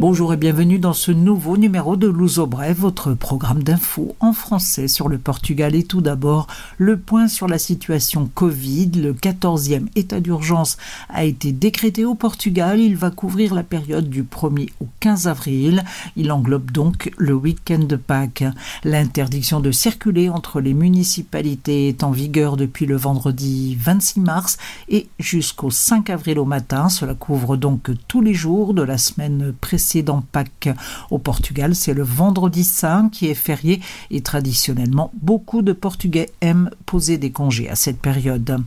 Bonjour et bienvenue dans ce nouveau numéro de Luso Bref, votre programme d'infos en français sur le Portugal. Et tout d'abord, le point sur la situation Covid. Le 14e état d'urgence a été décrété au Portugal. Il va couvrir la période du 1er au 15 avril. Il englobe donc le week-end de Pâques. L'interdiction de circuler entre les municipalités est en vigueur depuis le vendredi 26 mars et jusqu'au 5 avril au matin. Cela couvre donc tous les jours de la semaine précédente dans Pâques. Au Portugal, c'est le vendredi saint qui est férié et traditionnellement, beaucoup de Portugais aiment poser des congés à cette période.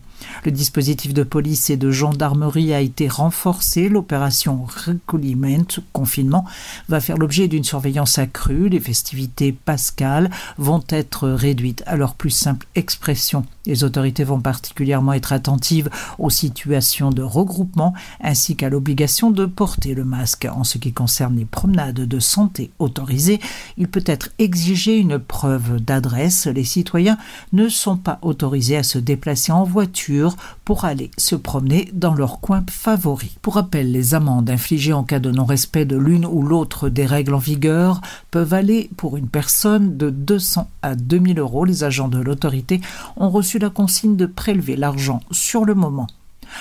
Le dispositif de police et de gendarmerie a été renforcé. L'opération recollement, confinement, va faire l'objet d'une surveillance accrue. Les festivités pascales vont être réduites à leur plus simple expression. Les autorités vont particulièrement être attentives aux situations de regroupement ainsi qu'à l'obligation de porter le masque. En ce qui concerne les promenades de santé autorisées, il peut être exigé une preuve d'adresse. Les citoyens ne sont pas autorisés à se déplacer en voiture pour aller se promener dans leur coin favori. Pour rappel, les amendes infligées en cas de non-respect de l'une ou l'autre des règles en vigueur peuvent aller pour une personne de 200 à 2000 euros. Les agents de l'autorité ont reçu la consigne de prélever l'argent sur le moment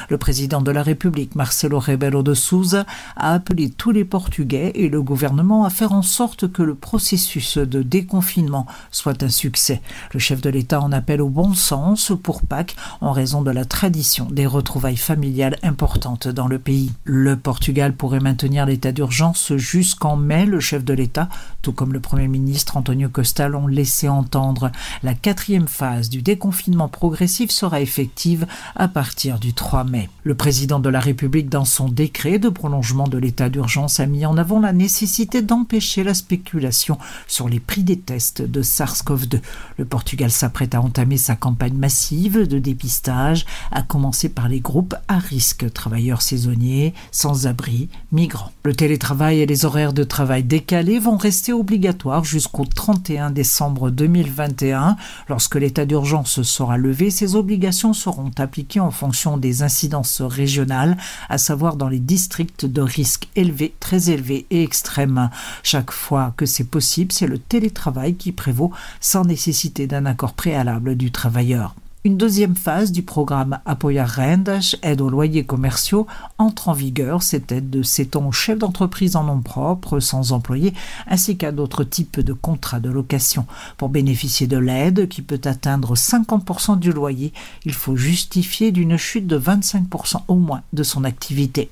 le président de la République, Marcelo Rebelo de Souza, a appelé tous les Portugais et le gouvernement à faire en sorte que le processus de déconfinement soit un succès. Le chef de l'État en appelle au bon sens pour Pâques en raison de la tradition des retrouvailles familiales importantes dans le pays. Le Portugal pourrait maintenir l'état d'urgence jusqu'en mai. Le chef de l'État, tout comme le Premier ministre Antonio Costa, l'ont laissé entendre. La quatrième phase du déconfinement progressif sera effective à partir du 3 Le président de la République, dans son décret de prolongement de l'état d'urgence, a mis en avant la nécessité d'empêcher la spéculation sur les prix des tests de SARS-CoV-2. Le Portugal s'apprête à entamer sa campagne massive de dépistage, à commencer par les groupes à risque, travailleurs saisonniers, sans-abri, migrants. Le télétravail et les horaires de travail décalés vont rester obligatoires jusqu'au 31 décembre 2021. Lorsque l'état d'urgence sera levé, ces obligations seront appliquées en fonction des incidences régionales, à savoir dans les districts de risque élevé, très élevé et extrême. Chaque fois que c'est possible, c'est le télétravail qui prévaut sans nécessité d'un accord préalable du travailleur. Une deuxième phase du programme Apoyar Rendas, aide aux loyers commerciaux, entre en vigueur. Cette aide s'étend aux chefs d'entreprise en nom propre, sans employés, ainsi qu'à d'autres types de contrats de location. Pour bénéficier de l'aide, qui peut atteindre 50% du loyer, il faut justifier d'une chute de 25% au moins de son activité.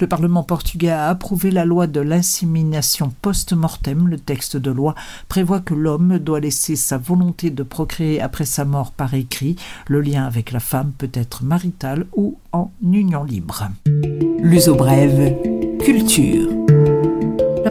Le Parlement portugais a approuvé la loi de l'insémination post-mortem. Le texte de loi prévoit que l'homme doit laisser sa volonté de procréer après sa mort par écrit. Le lien avec la femme peut être marital ou en union libre. L'uso brève, culture.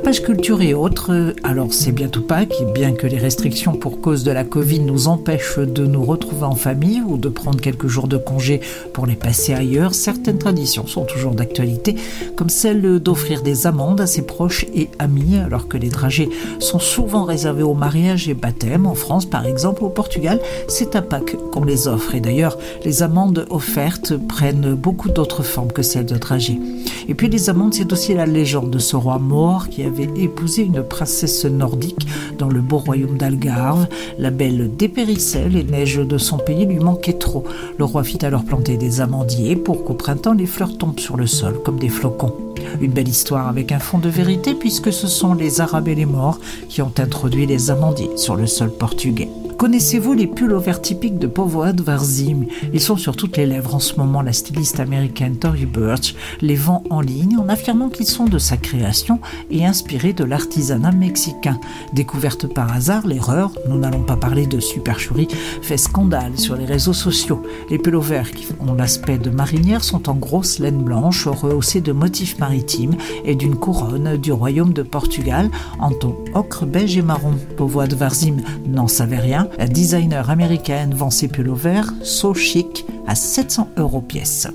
Page culture et autres, alors c'est bientôt Pâques, bien que les restrictions pour cause de la Covid nous empêchent de nous retrouver en famille ou de prendre quelques jours de congé pour les passer ailleurs, certaines traditions sont toujours d'actualité, comme celle d'offrir des amandes à ses proches et amis, alors que les dragées sont souvent réservés au mariage et baptême. En France, par exemple, au Portugal, c'est à Pâques qu'on les offre. Et d'ailleurs, les amandes offertes prennent beaucoup d'autres formes que celles de dragées. Et puis les amandes, c'est aussi la légende de ce roi mort qui avait épousé une princesse nordique dans le beau royaume d'Algarve. La belle dépérissait, les neiges de son pays lui manquaient trop. Le roi fit alors planter des amandiers pour qu'au printemps les fleurs tombent sur le sol comme des flocons. Une belle histoire avec un fond de vérité puisque ce sont les Arabes et les morts qui ont introduit les amandiers sur le sol portugais. Connaissez-vous les pullovers typiques de Povoad Varzim? Ils sont sur toutes les lèvres en ce moment. La styliste américaine Tori Birch les vend en ligne en affirmant qu'ils sont de sa création et inspirés de l'artisanat mexicain. Découverte par hasard, l'erreur, nous n'allons pas parler de supercherie, fait scandale sur les réseaux sociaux. Les pullovers qui ont l'aspect de marinière sont en grosse laine blanche rehaussée de motifs maritimes et d'une couronne du royaume de Portugal en ton ocre, beige et marron. Povoad Varzim n'en savait rien la designer américaine vend ses pullovers so chic à 700 euros pièce.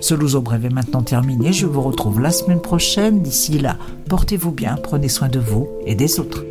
Ce Louzo Brève est maintenant terminé. Je vous retrouve la semaine prochaine. D'ici là, portez-vous bien, prenez soin de vous et des autres.